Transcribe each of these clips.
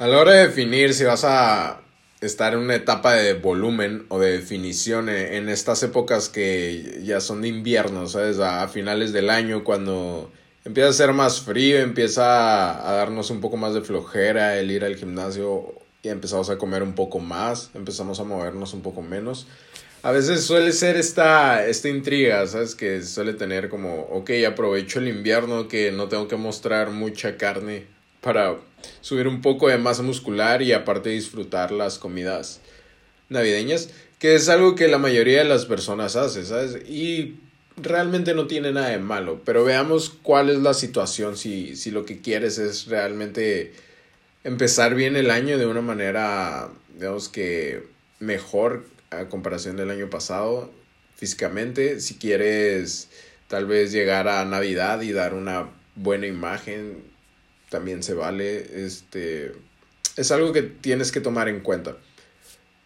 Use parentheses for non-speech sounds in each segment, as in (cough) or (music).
A la hora de definir si vas a estar en una etapa de volumen o de definición en estas épocas que ya son de invierno, ¿sabes? A finales del año cuando empieza a ser más frío, empieza a darnos un poco más de flojera el ir al gimnasio y empezamos a comer un poco más, empezamos a movernos un poco menos. A veces suele ser esta, esta intriga, ¿sabes? Que suele tener como, ok, aprovecho el invierno que no tengo que mostrar mucha carne para subir un poco de masa muscular y aparte disfrutar las comidas navideñas, que es algo que la mayoría de las personas hace, ¿sabes? Y realmente no tiene nada de malo, pero veamos cuál es la situación si, si lo que quieres es realmente empezar bien el año de una manera, digamos que mejor a comparación del año pasado físicamente, si quieres tal vez llegar a Navidad y dar una buena imagen también se vale. Este, es algo que tienes que tomar en cuenta.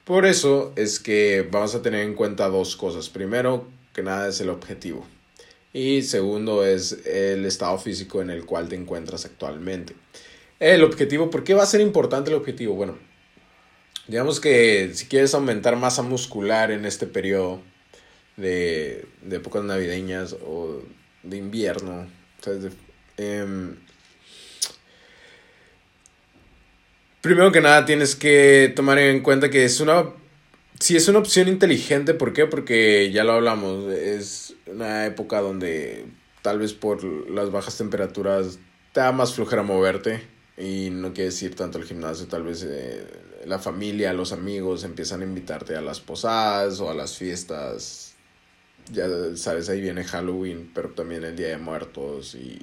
Por eso es que vamos a tener en cuenta dos cosas. Primero, que nada es el objetivo. Y segundo es el estado físico en el cual te encuentras actualmente. El objetivo, ¿por qué va a ser importante el objetivo? Bueno, digamos que si quieres aumentar masa muscular en este periodo de, de épocas navideñas o de invierno, em, Primero que nada tienes que tomar en cuenta que es una... Si es una opción inteligente, ¿por qué? Porque ya lo hablamos, es una época donde tal vez por las bajas temperaturas te da más flojera moverte y no quieres ir tanto al gimnasio, tal vez eh, la familia, los amigos empiezan a invitarte a las posadas o a las fiestas. Ya sabes, ahí viene Halloween, pero también el Día de Muertos y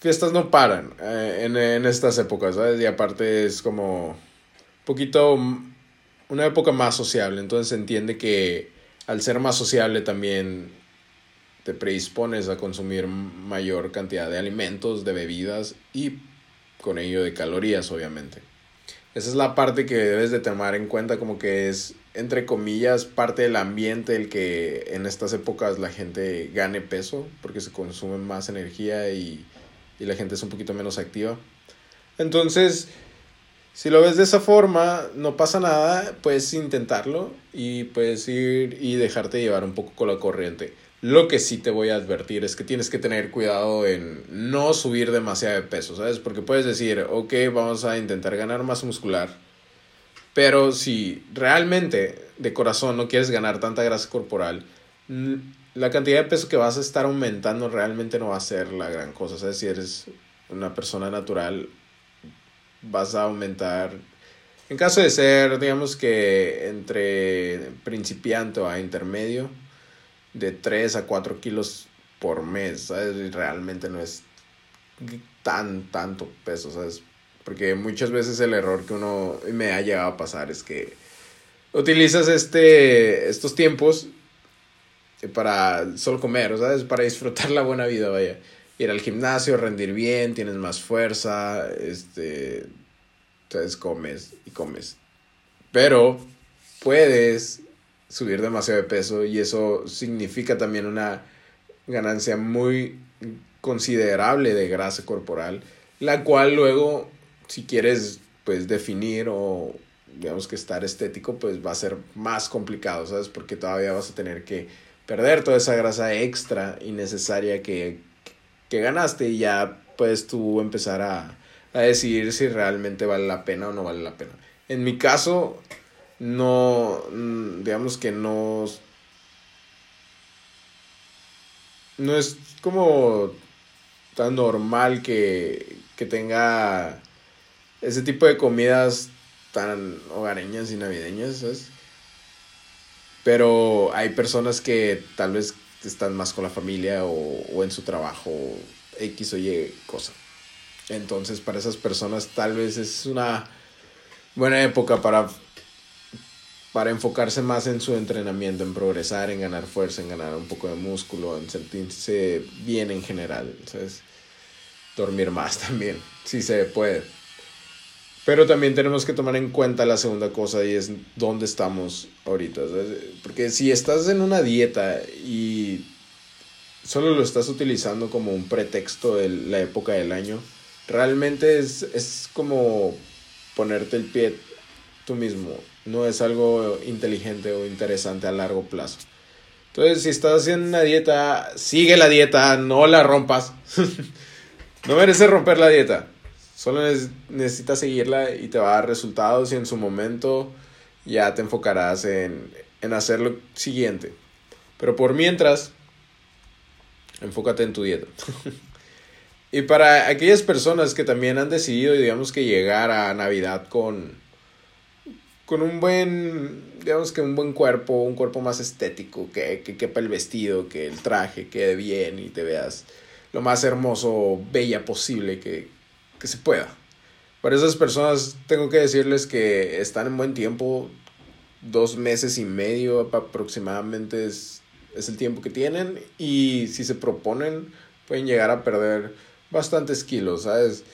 fiestas no paran eh, en, en, estas épocas, ¿sabes? Y aparte es como un poquito una época más sociable, entonces se entiende que al ser más sociable también te predispones a consumir mayor cantidad de alimentos, de bebidas y con ello de calorías, obviamente. Esa es la parte que debes de tomar en cuenta como que es, entre comillas, parte del ambiente el que en estas épocas la gente gane peso porque se consume más energía y y la gente es un poquito menos activa. Entonces, si lo ves de esa forma, no pasa nada, puedes intentarlo y puedes ir y dejarte llevar un poco con la corriente. Lo que sí te voy a advertir es que tienes que tener cuidado en no subir demasiado de peso, ¿sabes? Porque puedes decir, ok, vamos a intentar ganar más muscular, pero si realmente de corazón no quieres ganar tanta grasa corporal, la cantidad de peso que vas a estar aumentando realmente no va a ser la gran cosa. O sea, si eres una persona natural, vas a aumentar. En caso de ser, digamos que entre principiante a intermedio, de 3 a 4 kilos por mes, ¿sabes? Realmente no es tan, tanto peso, ¿sabes? Porque muchas veces el error que uno me ha llegado a pasar es que utilizas este, estos tiempos para solo comer, ¿sabes? Para disfrutar la buena vida, vaya. Ir al gimnasio, rendir bien, tienes más fuerza, este, entonces comes y comes. Pero puedes subir demasiado de peso y eso significa también una ganancia muy considerable de grasa corporal, la cual luego, si quieres, pues definir o digamos que estar estético, pues va a ser más complicado, ¿sabes? Porque todavía vas a tener que perder toda esa grasa extra innecesaria que, que ganaste y ya puedes tú empezar a, a decidir si realmente vale la pena o no vale la pena. En mi caso, no, mm, digamos que no, no es como tan normal que, que tenga ese tipo de comidas tan hogareñas y navideñas, ¿sabes? Pero hay personas que tal vez están más con la familia o, en su trabajo, X o Y cosa. Entonces, para esas personas tal vez es una buena época para, para enfocarse más en su entrenamiento, en progresar, en ganar fuerza, en ganar un poco de músculo, en sentirse bien en general. Entonces, dormir más (laughs) también, si se puede. Pero también tenemos que tomar en cuenta la segunda cosa y es dónde estamos ahorita. Porque si estás en una dieta y solo lo estás utilizando como un pretexto de la época del año, realmente es, es como ponerte el pie tú mismo no es algo inteligente o interesante a largo plazo. Entonces, si estás haciendo una dieta, sigue la dieta, no la rompas. (laughs) no mereces romper la dieta. Solo necesitas seguirla y te va a dar resultados y en su momento ya te enfocarás en, en hacer lo siguiente. Pero por mientras, enfócate en tu dieta. (laughs) y para aquellas personas que también han decidido, digamos que llegar a Navidad con, con un buen, digamos que un buen cuerpo, un cuerpo más estético, que, que quepa el vestido, que el traje quede bien y te veas lo más hermoso, bella posible que, que se pueda. Para esas personas tengo que decirles que están en buen tiempo, dos meses y medio aproximadamente es, el tiempo que tienen y si se proponen pueden llegar a perder bastantes kilos, ¿sabes?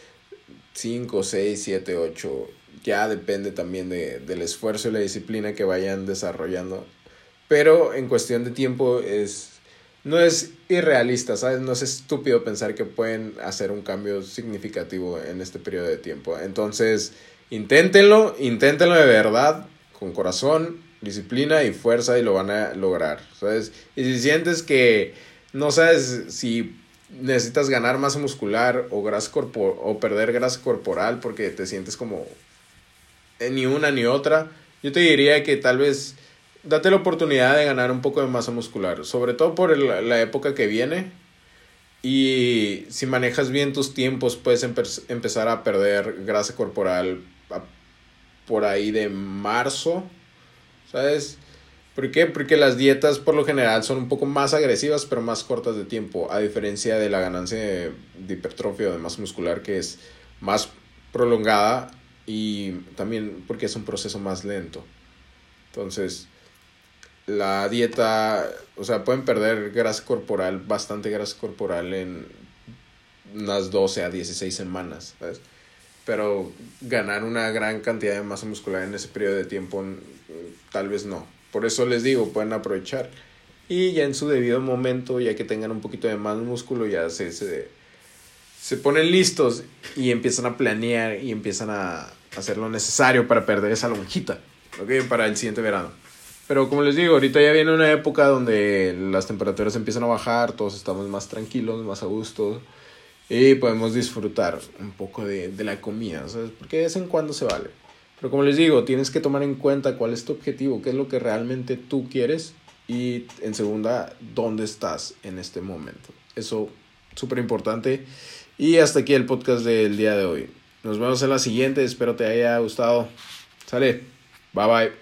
5, 6, 7, 8. Ya depende también de, del esfuerzo y la disciplina que vayan desarrollando. Pero en cuestión de tiempo es no es irrealista, ¿sabes? No es estúpido pensar que pueden hacer un cambio significativo en este periodo de tiempo. Entonces, inténtenlo, inténtenlo de verdad, con corazón, disciplina y fuerza y lo van a lograr, ¿sabes? Y si sientes que no sabes si necesitas ganar masa muscular o, grasa o perder grasa corporal porque te sientes como ni una ni otra, yo te diría que tal vez date la oportunidad de ganar un poco de masa muscular, sobre todo por la época que viene. Y si manejas bien tus tiempos, puedes empezar a perder grasa corporal por ahí de marzo, ¿sabes? ¿Por qué? Porque las dietas por lo general son un poco más agresivas, pero más cortas de tiempo, a diferencia de la ganancia de, hipertrofia o de masa muscular, que es más prolongada y también porque es un proceso más lento. Entonces, la dieta, o sea, pueden perder grasa corporal, bastante grasa corporal en unas 12 a 16 semanas, ¿sabes? Pero ganar una gran cantidad de masa muscular en ese periodo de tiempo, tal vez no. Por eso les digo, pueden aprovechar. Y ya en su debido momento, ya que tengan un poquito de más músculo, ya se, se, se ponen listos y empiezan a planear y empiezan a hacer lo necesario para perder esa lonjita, ¿ok? Para el siguiente verano. Pero como les digo, ahorita ya viene una época donde las temperaturas empiezan a bajar, todos estamos más tranquilos, más a gusto y podemos disfrutar un poco de, de la comida, ¿sabes? Porque de vez en cuando se vale. Pero como les digo, tienes que tomar en cuenta cuál es tu objetivo, qué es lo que realmente tú quieres y en segunda, dónde estás en este momento. Eso súper importante. Y hasta aquí el podcast del día de hoy. Nos vemos en la siguiente, espero te haya gustado. Sale, bye bye.